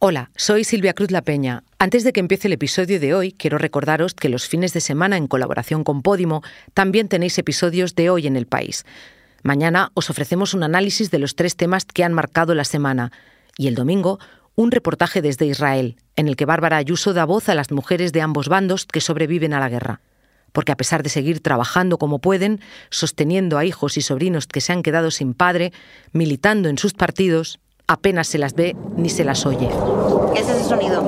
Hola, soy Silvia Cruz La Peña. Antes de que empiece el episodio de hoy, quiero recordaros que los fines de semana, en colaboración con Podimo, también tenéis episodios de Hoy en el País. Mañana os ofrecemos un análisis de los tres temas que han marcado la semana y el domingo un reportaje desde Israel, en el que Bárbara Ayuso da voz a las mujeres de ambos bandos que sobreviven a la guerra. Porque a pesar de seguir trabajando como pueden, sosteniendo a hijos y sobrinos que se han quedado sin padre, militando en sus partidos, apenas se las ve ni se las oye. ¿Qué es ese sonido?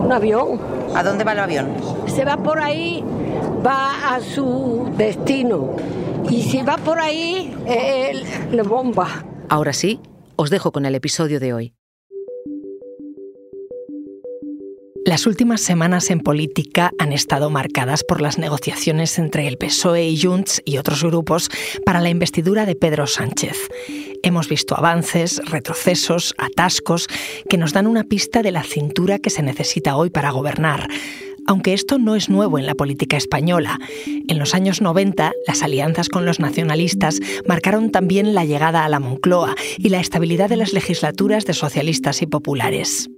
Un avión. ¿A dónde va el avión? Se va por ahí, va a su destino. Y si va por ahí, él le bomba. Ahora sí, os dejo con el episodio de hoy. Las últimas semanas en política han estado marcadas por las negociaciones entre el PSOE y Junts y otros grupos para la investidura de Pedro Sánchez. Hemos visto avances, retrocesos, atascos que nos dan una pista de la cintura que se necesita hoy para gobernar. Aunque esto no es nuevo en la política española. En los años 90, las alianzas con los nacionalistas marcaron también la llegada a la Moncloa y la estabilidad de las legislaturas de socialistas y populares.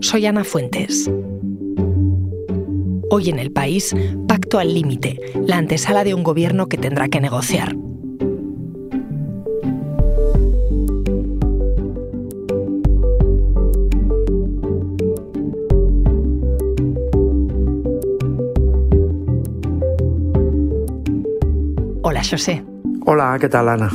Soy Ana Fuentes. Hoy en el país, pacto al límite, la antesala de un gobierno que tendrá que negociar. Hola, José. Hola, ¿qué tal, Ana?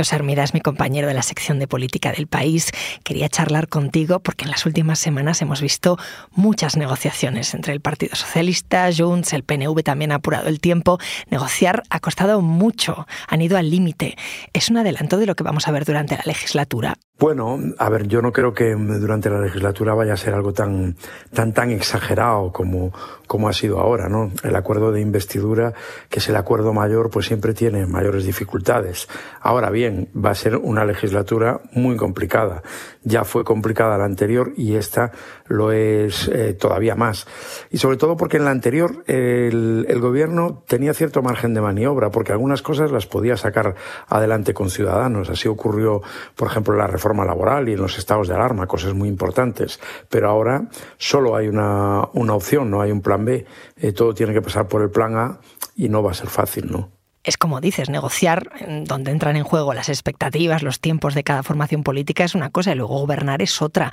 José Armida es mi compañero de la sección de política del país. Quería charlar contigo porque en las últimas semanas hemos visto muchas negociaciones entre el Partido Socialista, Junts, el PNV también ha apurado el tiempo. Negociar ha costado mucho, han ido al límite. ¿Es un adelanto de lo que vamos a ver durante la legislatura? Bueno, a ver, yo no creo que durante la legislatura vaya a ser algo tan, tan, tan exagerado como, como ha sido ahora, ¿no? El acuerdo de investidura, que es el acuerdo mayor, pues siempre tiene mayores dificultades. Ahora bien, va a ser una legislatura muy complicada. Ya fue complicada la anterior y esta lo es eh, todavía más. Y sobre todo porque en la anterior el, el gobierno tenía cierto margen de maniobra, porque algunas cosas las podía sacar adelante con ciudadanos. Así ocurrió, por ejemplo, la reforma laboral y en los estados de alarma, cosas muy importantes. Pero ahora solo hay una, una opción, no hay un plan B. Eh, todo tiene que pasar por el plan A y no va a ser fácil, ¿no? Es como dices, negociar donde entran en juego las expectativas, los tiempos de cada formación política es una cosa y luego gobernar es otra.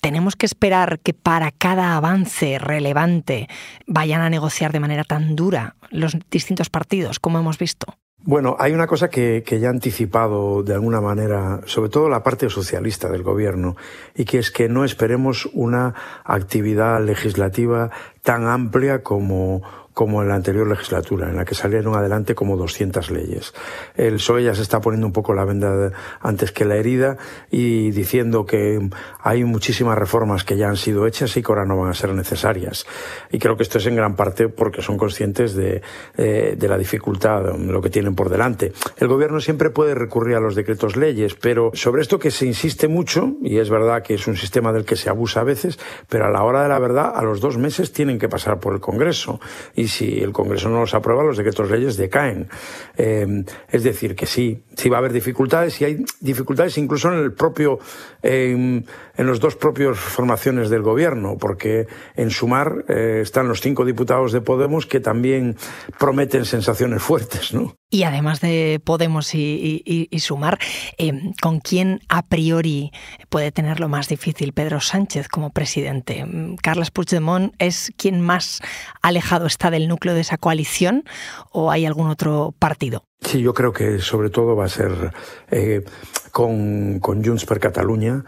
¿Tenemos que esperar que para cada avance relevante vayan a negociar de manera tan dura los distintos partidos, como hemos visto? Bueno, hay una cosa que, ya ha anticipado de alguna manera, sobre todo la parte socialista del gobierno, y que es que no esperemos una actividad legislativa tan amplia como, como en la anterior legislatura, en la que salieron adelante como 200 leyes. El PSOE ya se está poniendo un poco la venda antes que la herida y diciendo que hay muchísimas reformas que ya han sido hechas y que ahora no van a ser necesarias. Y creo que esto es en gran parte porque son conscientes de, eh, de la dificultad, de lo que tienen por delante. El gobierno siempre puede recurrir a los decretos leyes, pero sobre esto que se insiste mucho, y es verdad que es un sistema del que se abusa a veces, pero a la hora de la verdad, a los dos meses tienen que pasar por el Congreso. Y si el Congreso no los aprueba, los decretos leyes decaen. Eh, es decir, que sí, sí va a haber dificultades y hay dificultades incluso en el propio, en los dos propios formaciones del gobierno, porque en Sumar eh, están los cinco diputados de Podemos que también prometen sensaciones fuertes, ¿no? Y además de Podemos y, Sumar, eh, ¿con quién a priori puede tener lo más difícil Pedro Sánchez como presidente? ¿Carles Puigdemont es quien más alejado está del núcleo de esa coalición o hay algún otro partido? Sí, yo creo que sobre todo va a ser eh, con, con Junts per Catalunya,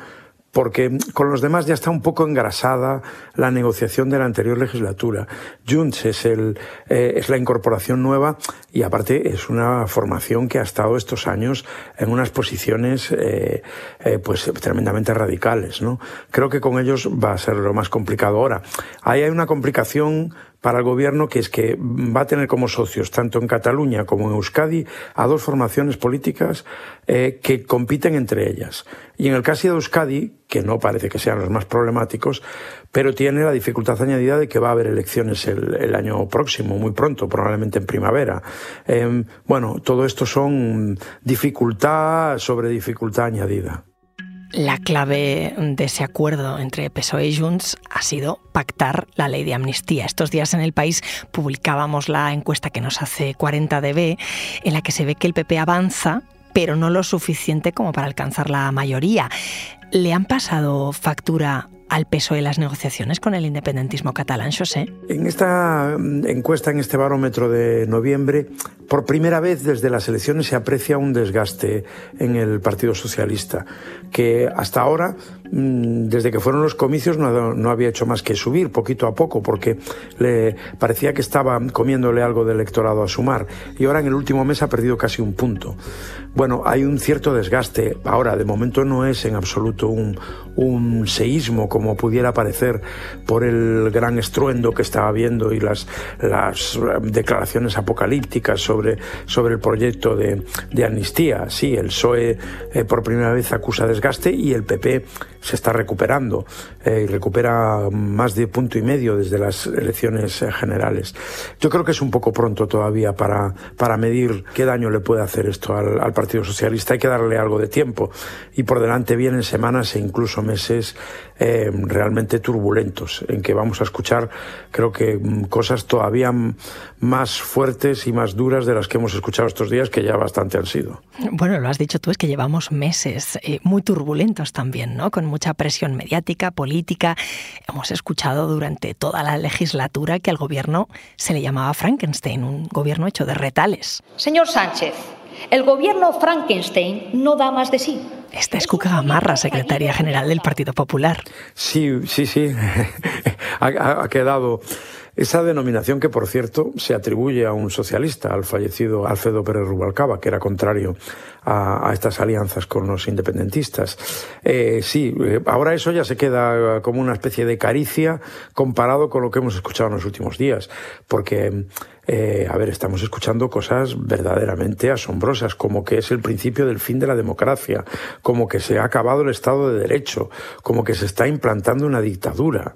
porque con los demás ya está un poco engrasada la negociación de la anterior legislatura. Junts es, el, eh, es la incorporación nueva y aparte es una formación que ha estado estos años en unas posiciones eh, eh, pues tremendamente radicales. ¿no? Creo que con ellos va a ser lo más complicado ahora. Ahí hay una complicación para el gobierno, que es que va a tener como socios, tanto en Cataluña como en Euskadi, a dos formaciones políticas eh, que compiten entre ellas. Y en el caso de Euskadi, que no parece que sean los más problemáticos, pero tiene la dificultad añadida de que va a haber elecciones el, año próximo, muy pronto, probablemente en primavera. Em, bueno, todo esto son dificultad sobre dificultad añadida. La clave de ese acuerdo entre PSOE y Junts ha sido pactar la ley de amnistía. Estos días en el país publicábamos la encuesta que nos hace 40DB, en la que se ve que el PP avanza, pero no lo suficiente como para alcanzar la mayoría. ¿Le han pasado factura al peso de las negociaciones con el independentismo catalán, José? En esta mm, encuesta, en este barómetro de noviembre, por primera vez desde las elecciones se aprecia un desgaste en el Partido Socialista, que hasta ahora Mm, desde que fueron los comicios no, había hecho más que subir poquito a poco porque le parecía que estaba comiéndole algo de electorado a sumar y ahora en el último mes ha perdido casi un punto. Bueno, hay un cierto desgaste. Ahora, de momento no es en absoluto un, seísmo como pudiera parecer por el gran estruendo que estaba viendo y las, las declaraciones apocalípticas sobre, sobre el proyecto de, de amnistía. Sí, el PSOE eh, por primera vez acusa desgaste y el PP se está recuperando eh, recupera más de punto y medio desde las elecciones generales. Yo creo que es un poco pronto todavía para, para medir qué daño le puede hacer esto al Partido Socialista. Hay que darle algo de tiempo y por delante vienen semanas e incluso meses eh, realmente turbulentos en que vamos a escuchar creo que mm, cosas todavía más fuertes y más duras de las que hemos escuchado estos días que ya bastante han sido. Bueno, lo has dicho tú, es que llevamos meses muy turbulentos también, ¿no? Con mucha presión mediática, política. Hemos escuchado durante toda la legislatura que al gobierno se le llamaba Frankenstein, un gobierno hecho de retales. Señor Sánchez, el gobierno Frankenstein no da más de sí. Esta es Cuca Gamarra, secretaria general del Partido Popular. Sí, sí, sí. ha, ha quedado esa denominación que, por cierto, se atribuye a un socialista, al fallecido Alfredo Pérez Rubalcaba, que era contrario a, estas alianzas con los independentistas. Eh, sí, eh, ahora eso ya se queda como una especie de caricia comparado con lo que hemos escuchado en los últimos días, porque eh, a ver, estamos escuchando cosas verdaderamente asombrosas, como que es el principio del fin de la democracia, como que se ha acabado el Estado de Derecho, como que se está implantando una dictadura.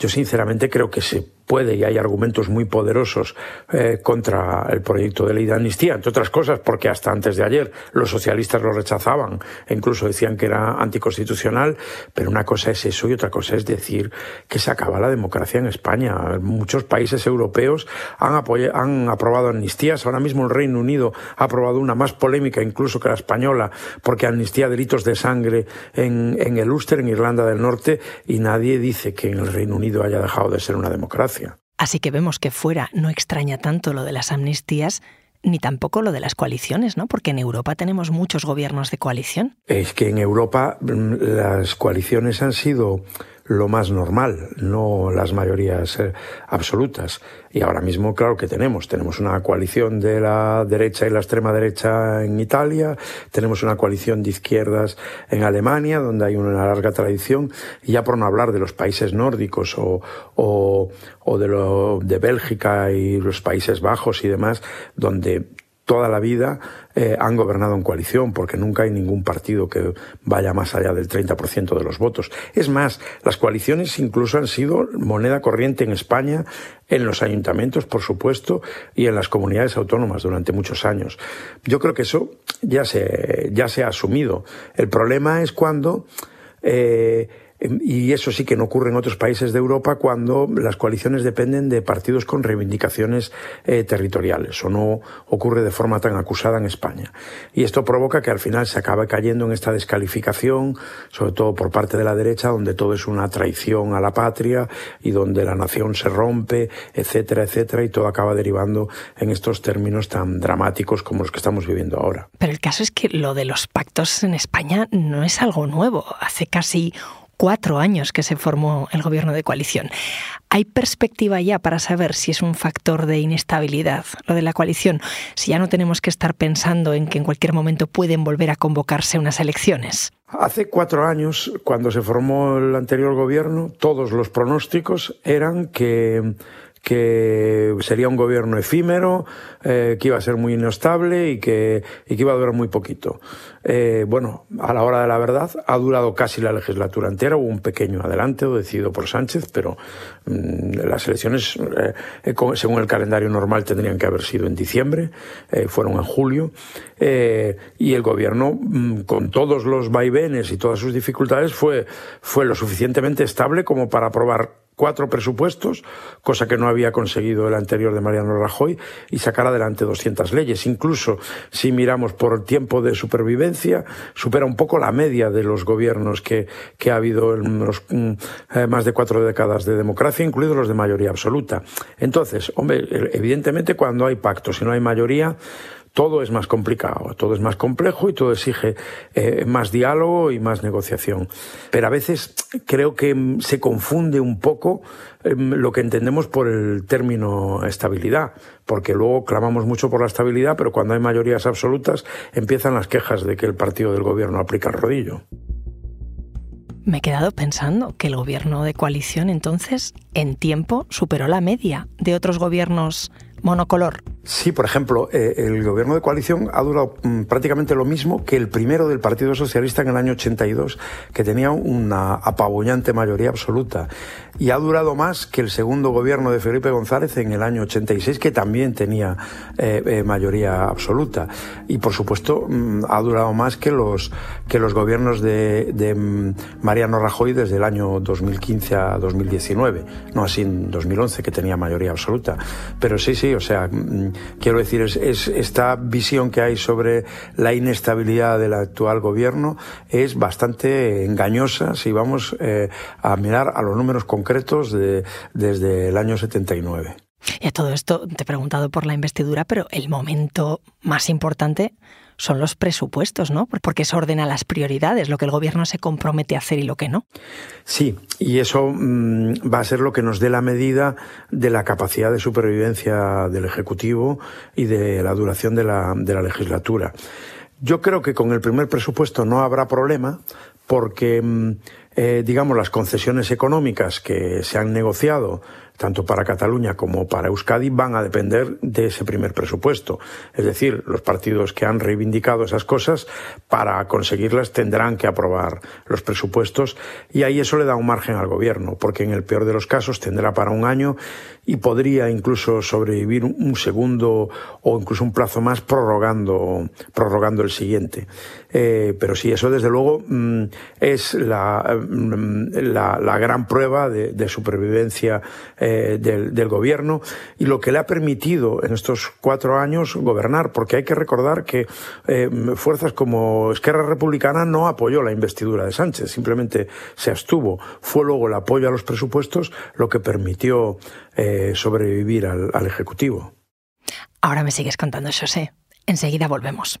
Yo sinceramente creo que se puede y hay argumentos muy poderosos eh, contra el proyecto de ley de amnistía, entre otras cosas porque hasta antes de ayer los socialistas lo rechazaban e incluso decían que era anticonstitucional, pero una cosa es eso y otra cosa es decir que se acaba la democracia en España. Muchos países europeos han, han aprobado amnistías, ahora mismo el Reino Unido ha aprobado una más polémica incluso que la española porque amnistía delitos de sangre en, en el Ulster, en Irlanda del Norte, y nadie dice que en el Reino Unido haya dejado de ser una democracia. Así que vemos que fuera no extraña tanto lo de las amnistías, ni tampoco lo de las coaliciones, ¿no? Porque en Europa tenemos muchos gobiernos de coalición. Es que en Europa mm, las coaliciones han sido lo más normal, no las mayorías eh, absolutas. Y ahora mismo, claro que tenemos. Tenemos una coalición de la derecha y la extrema derecha en Italia, tenemos una coalición de izquierdas en Alemania, donde hay una larga tradición, y ya por no hablar de los países nórdicos o, o, o de, lo, de Bélgica y los Países Bajos y demás, donde toda la vida eh, han gobernado en coalición, porque nunca hay ningún partido que vaya más allá del 30% de los votos. Es más, las coaliciones incluso han sido moneda corriente en España, en los ayuntamientos, por supuesto, y en las comunidades autónomas durante muchos años. Yo creo que eso ya se, ya se ha asumido. El problema es cuando eh, y eso sí que no ocurre en otros países de Europa cuando las coaliciones dependen de partidos con reivindicaciones eh, territoriales o no ocurre de forma tan acusada en España. Y esto provoca que al final se acabe cayendo en esta descalificación, sobre todo por parte de la derecha, donde todo es una traición a la patria y donde la nación se rompe, etcétera, etcétera, y todo acaba derivando en estos términos tan dramáticos como los que estamos viviendo ahora. Pero el caso es que lo de los pactos en España no es algo nuevo. Hace casi cuatro años que se formó el gobierno de coalición. ¿Hay perspectiva ya para saber si es un factor de inestabilidad lo de la coalición? Si ya no tenemos que estar pensando en que en cualquier momento pueden volver a convocarse unas elecciones. Hace cuatro años, cuando se formó el anterior gobierno, todos los pronósticos eran que que sería un gobierno efímero, eh, que iba a ser muy inestable y que, y que iba a durar muy poquito. Eh, bueno, a la hora de la verdad, ha durado casi la legislatura entera, hubo un pequeño adelanto decidido por Sánchez, pero mmm, las elecciones, eh, según el calendario normal, tendrían que haber sido en diciembre, fueron en julio, y el gobierno, mmm, con todos los vaivenes y todas sus dificultades, fue, fue lo suficientemente estable como para aprobar cuatro presupuestos, cosa que no había conseguido el anterior de Mariano Rajoy, y sacar adelante 200 leyes. Incluso si miramos por tiempo de supervivencia, supera un poco la media de los gobiernos que, que ha habido en los eh, más de cuatro décadas de democracia, incluidos los de mayoría absoluta. Entonces, hombre, evidentemente cuando hay pactos y no hay mayoría, todo es más complicado, todo es más complejo y todo exige eh, más diálogo y más negociación. Pero a veces creo que se confunde un poco eh, lo que entendemos por el término estabilidad, porque luego clamamos mucho por la estabilidad, pero cuando hay mayorías absolutas empiezan las quejas de que el partido del gobierno aplica el rodillo. Me he quedado pensando que el gobierno de coalición entonces en tiempo superó la media de otros gobiernos monocolor. Sí, por ejemplo, eh, el gobierno de coalición ha durado mm, prácticamente lo mismo que el primero del Partido Socialista en el año 82, que tenía una apabullante mayoría absoluta. Y ha durado más que el segundo gobierno de Felipe González en el año 86, que también tenía eh, eh, mayoría absoluta. Y por supuesto, mm, ha durado más que los, que los gobiernos de, de mm, Mariano Rajoy desde el año 2015 a 2019. No así en 2011, que tenía mayoría absoluta. Pero sí, sí, o sea, quiero decir, es, es, esta visión que hay sobre la inestabilidad del actual gobierno es bastante engañosa si vamos eh, a mirar a los números concretos de, desde el año 79. Y a todo esto te he preguntado por la investidura, pero el momento más importante son los presupuestos, ¿no? Porque eso ordena las prioridades, lo que el gobierno se compromete a hacer y lo que no. Sí, y eso mmm, va a ser lo que nos dé la medida de la capacidad de supervivencia del Ejecutivo y de la duración de la, legislatura. Yo creo que con el primer presupuesto no habrá problema porque, eh, digamos, las concesiones económicas que se han negociado tanto para Cataluña como para Euskadi, van a depender de ese primer presupuesto. Es decir, los partidos que han reivindicado esas cosas, para conseguirlas tendrán que aprobar los presupuestos y ahí eso le da un margen al gobierno, porque en el peor de los casos tendrá para un año y podría incluso sobrevivir un segundo o incluso un plazo más prorrogando, prorrogando el siguiente. Eh, pero sí, eso desde luego mmm, es la, mmm, la, la, gran prueba de, de supervivencia eh, del, del, gobierno y lo que le ha permitido en estos cuatro años gobernar, porque hay que recordar que eh, fuerzas como Esquerra Republicana no apoyó la investidura de Sánchez, simplemente se abstuvo. Fue luego el apoyo a los presupuestos lo que permitió eh, sobrevivir al, al Ejecutivo. Ahora me sigues contando, José. Enseguida volvemos.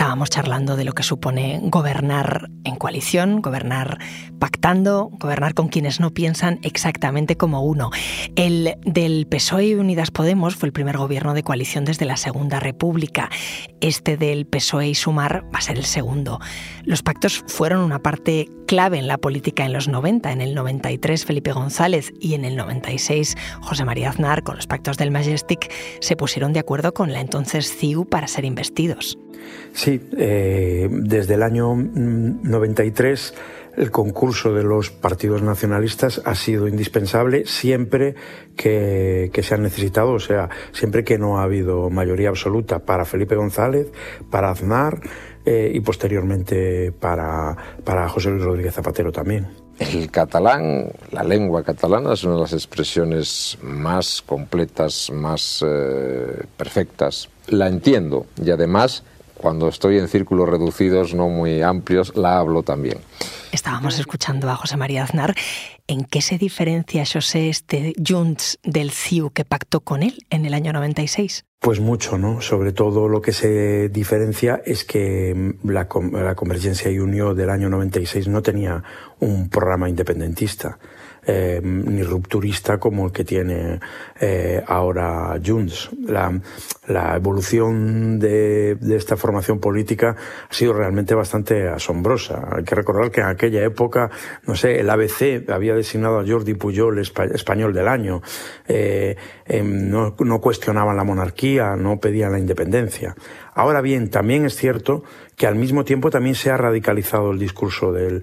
Estábamos charlando de lo que supone gobernar en coalición, gobernar pactando, gobernar con quienes no piensan exactamente como uno. El del PSOE y Unidas Podemos fue el primer gobierno de coalición desde la Segunda República. Este del PSOE y Sumar va a ser el segundo. Los pactos fueron una parte clave en la política en los 90. En el 93 Felipe González y en el 96 José María Aznar con los pactos del Majestic se pusieron de acuerdo con la entonces CIU para ser investidos. Sí, eh, desde el año 93 el concurso de los partidos nacionalistas ha sido indispensable siempre que, se han necesitado, o sea, siempre que no ha habido mayoría absoluta para Felipe González, para Aznar eh, y posteriormente para, para José Luis Rodríguez Zapatero también. El catalán, la lengua catalana es una de las expresiones más completas, más eh, perfectas. La entiendo y además cuando estoy en círculos reducidos, no muy amplios, la hablo también. Estábamos escuchando a José María Aznar. ¿En qué se diferencia, José, este Junts del CIU que pactó con él en el año 96? Pues mucho, ¿no? Sobre todo lo que se diferencia es que la, la Convergencia y Unión del año 96 no tenía un programa independentista. Eh, ni rupturista como el que tiene eh, ahora Junts. La, la evolución de, de, esta formación política ha sido realmente bastante asombrosa. Hay que recordar que en aquella época, no sé, el ABC había designado a Jordi Pujol español del año. Eh, eh, no, no cuestionaban la monarquía, no pedían la independencia. Ahora bien, también es cierto que al mismo tiempo también se ha radicalizado el discurso del,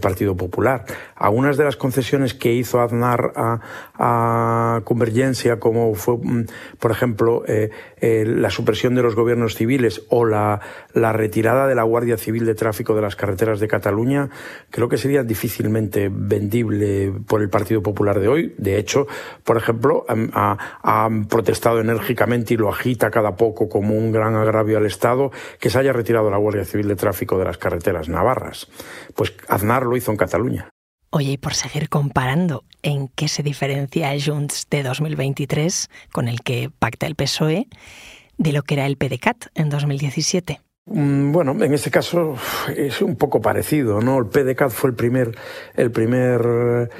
Partido Popular. Algunas de las concesiones que hizo Aznar a, Convergencia, como fue, mm, por ejemplo, eh, eh, la supresión de los gobiernos civiles o la, la retirada de la Guardia Civil de Tráfico de las carreteras de Cataluña, creo que sería difícilmente vendible por el Partido Popular de hoy. De hecho, por ejemplo, ha, ha protestado enérgicamente y lo agita cada poco como un gran agravio al Estado que se haya retirado la Guardia Civil de Tráfico de las carreteras navarras. Pues Aznar lo hizo en Cataluña. Oye, y por seguir comparando, ¿en qué se diferencia Junts de 2023 con el que pacta el PSOE de lo que era el PDCAT en 2017? Mm, bueno, en este caso es un poco parecido, ¿no? El PDCAT fue el primer, el primer,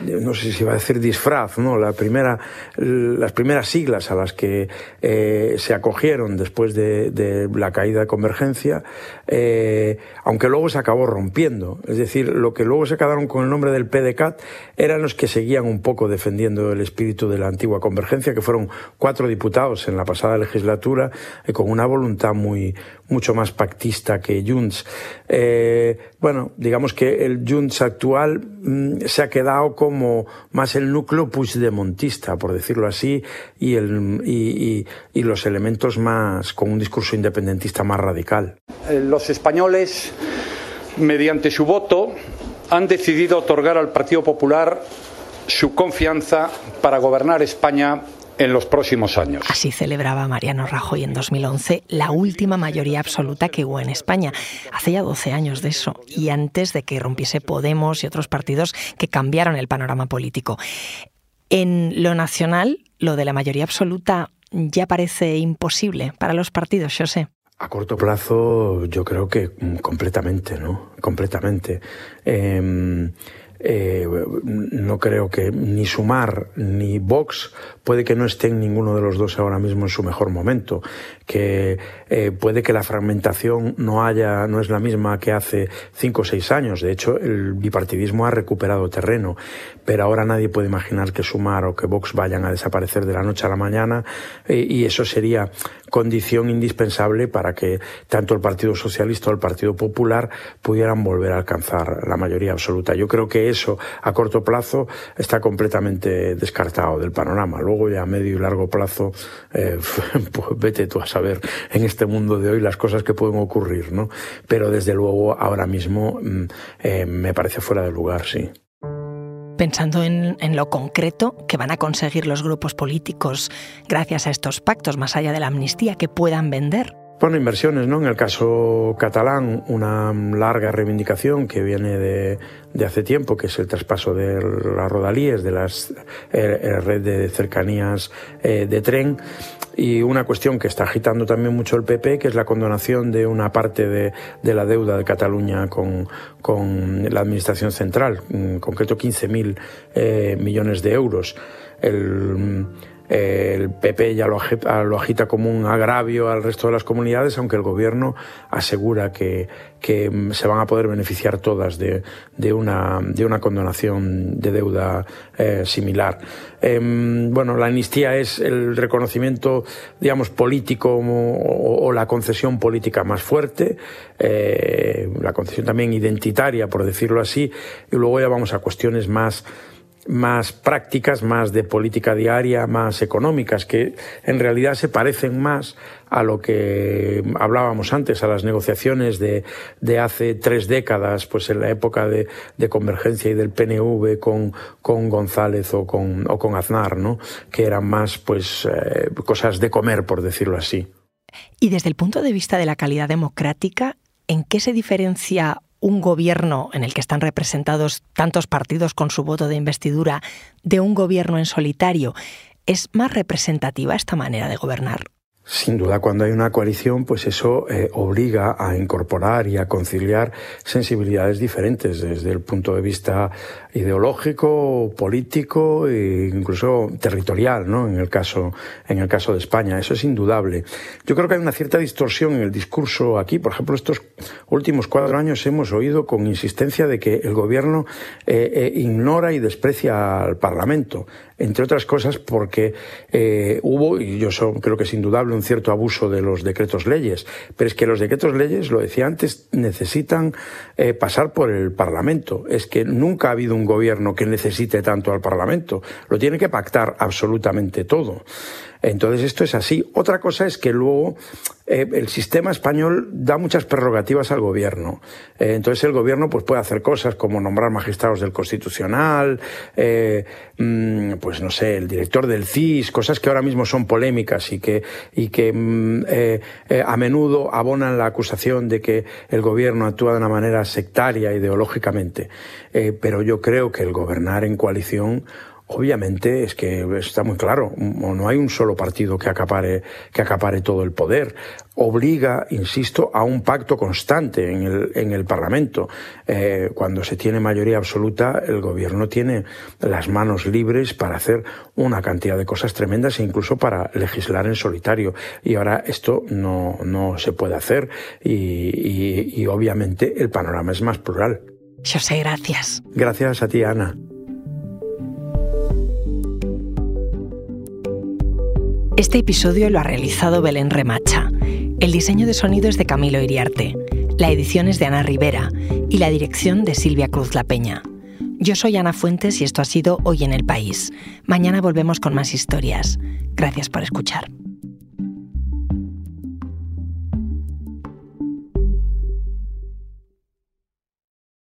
no sé si iba a decir disfraz, ¿no? La primera, las primeras siglas a las que eh, se acogieron después de, la caída de Convergencia, eh, aunque luego se acabó rompiendo. Es decir, lo que luego se quedaron con el nombre del PDCAT eran los que seguían un poco defendiendo el espíritu de la antigua Convergencia, que fueron cuatro diputados en la pasada legislatura, eh, con una voluntad muy, mucho más pactista que Junts. Eh, bueno, digamos que el Junts actual mmm, se ha quedado como más el núcleo puigdemontista, por decirlo así, y, y, los elementos más con un discurso independentista más radical. Los españoles, mediante su voto, han decidido otorgar al Partido Popular su confianza para gobernar España en los próximos años. Así celebraba Mariano Rajoy en 2011 la última mayoría absoluta que hubo en España. Hace ya 12 años de eso y antes de que rompiese Podemos y otros partidos que cambiaron el panorama político. En lo nacional, lo de la mayoría absoluta ya parece imposible para los partidos, yo sé. A corto plazo, yo creo que completamente, ¿no? Completamente. Eh, eh, no creo que ni Sumar ni Vox puede que no estén ninguno de los dos ahora mismo en su mejor momento, que eh, puede que la fragmentación no haya, no es la misma que hace cinco o seis años. De hecho, el bipartidismo ha recuperado terreno, pero ahora nadie puede imaginar que Sumar o que Vox vayan a desaparecer de la noche a la mañana eh, y eso sería condición indispensable para que tanto el Partido Socialista o el Partido Popular pudieran volver a alcanzar la mayoría absoluta. Yo creo que eso a corto plazo está completamente descartado del panorama. Luego ya a medio y largo plazo, eh, pues vete tú a saber en este mundo de hoy las cosas que pueden ocurrir, ¿no? Pero desde luego ahora mismo eh, me parece fuera de lugar, sí. Pensando en, en, lo concreto que van a conseguir los grupos políticos gracias a estos pactos, más allá de la amnistía, que puedan vender. Bueno, inversiones, ¿no? En el caso catalán, una larga reivindicación que viene de, de hace tiempo, que es el traspaso de las rodalíes, de la eh, red de cercanías eh, de tren, y una cuestión que está agitando también mucho el PP, que es la condonación de una parte de, de la deuda de Cataluña con, con, la Administración Central, en concreto 15.000 eh, millones de euros. El, el PP ya lo agita, como un agravio al resto de las comunidades, aunque el gobierno asegura que, que se van a poder beneficiar todas de, una, de condonación de deuda eh, similar. Eh, bueno, la amnistía es el reconocimiento, digamos, político o, o la concesión política más fuerte, eh, la concesión también identitaria, por decirlo así, y luego ya vamos a cuestiones más más prácticas, más de política diaria, más económicas, que en realidad se parecen más a lo que hablábamos antes, a las negociaciones de, de hace tres décadas, pues en la época de, de Convergencia y del PNV con, con González o con, o con Aznar, ¿no? que eran más pues eh, cosas de comer, por decirlo así. Y desde el punto de vista de la calidad democrática, ¿en qué se diferencia un gobierno en el que están representados tantos partidos con su voto de investidura de un gobierno en solitario, ¿es más representativa esta manera de gobernar? Sin duda, cuando hay una coalición, pues eso eh, obliga a incorporar y a conciliar sensibilidades diferentes desde el punto de vista ideológico, político e incluso territorial, ¿no? En el caso, en el caso de España, eso es indudable. Yo creo que hay una cierta distorsión en el discurso aquí. Por ejemplo, estos últimos cuatro años hemos oído con insistencia de que el gobierno eh, eh, ignora y desprecia al Parlamento entre otras cosas porque eh, hubo, y yo creo que es indudable, un cierto abuso de los decretos leyes, pero es que los decretos leyes, lo decía antes, necesitan eh, pasar por el Parlamento. Es que nunca ha habido un gobierno que necesite tanto al Parlamento, lo tiene que pactar absolutamente todo. Entonces esto es así. Otra cosa es que luego eh, el sistema español da muchas prerrogativas al gobierno. Eh, entonces el gobierno pues puede hacer cosas como nombrar magistrados del Constitucional, eh, mm, pues no sé, el director del CIS, cosas que ahora mismo son polémicas y que, y que mm, a menudo abonan la acusación de que el gobierno actúa de una manera sectaria ideológicamente. pero yo creo que el gobernar en coalición Obviamente es que está muy claro, no hay un solo partido que acapare, que acapare todo el poder. Obliga, insisto, a un pacto constante en el, en el Parlamento. Eh, cuando se tiene mayoría absoluta, el gobierno tiene las manos libres para hacer una cantidad de cosas tremendas e incluso para legislar en solitario. Y ahora esto no, no se puede hacer y, y, y obviamente el panorama es más plural. José, gracias. Gracias a ti, Ana. Este episodio lo ha realizado Belén Remacha. El diseño de sonido es de Camilo Iriarte. La edición es de Ana Rivera y la dirección de Silvia Cruz La Peña. Yo soy Ana Fuentes y esto ha sido Hoy en el País. Mañana volvemos con más historias. Gracias por escuchar.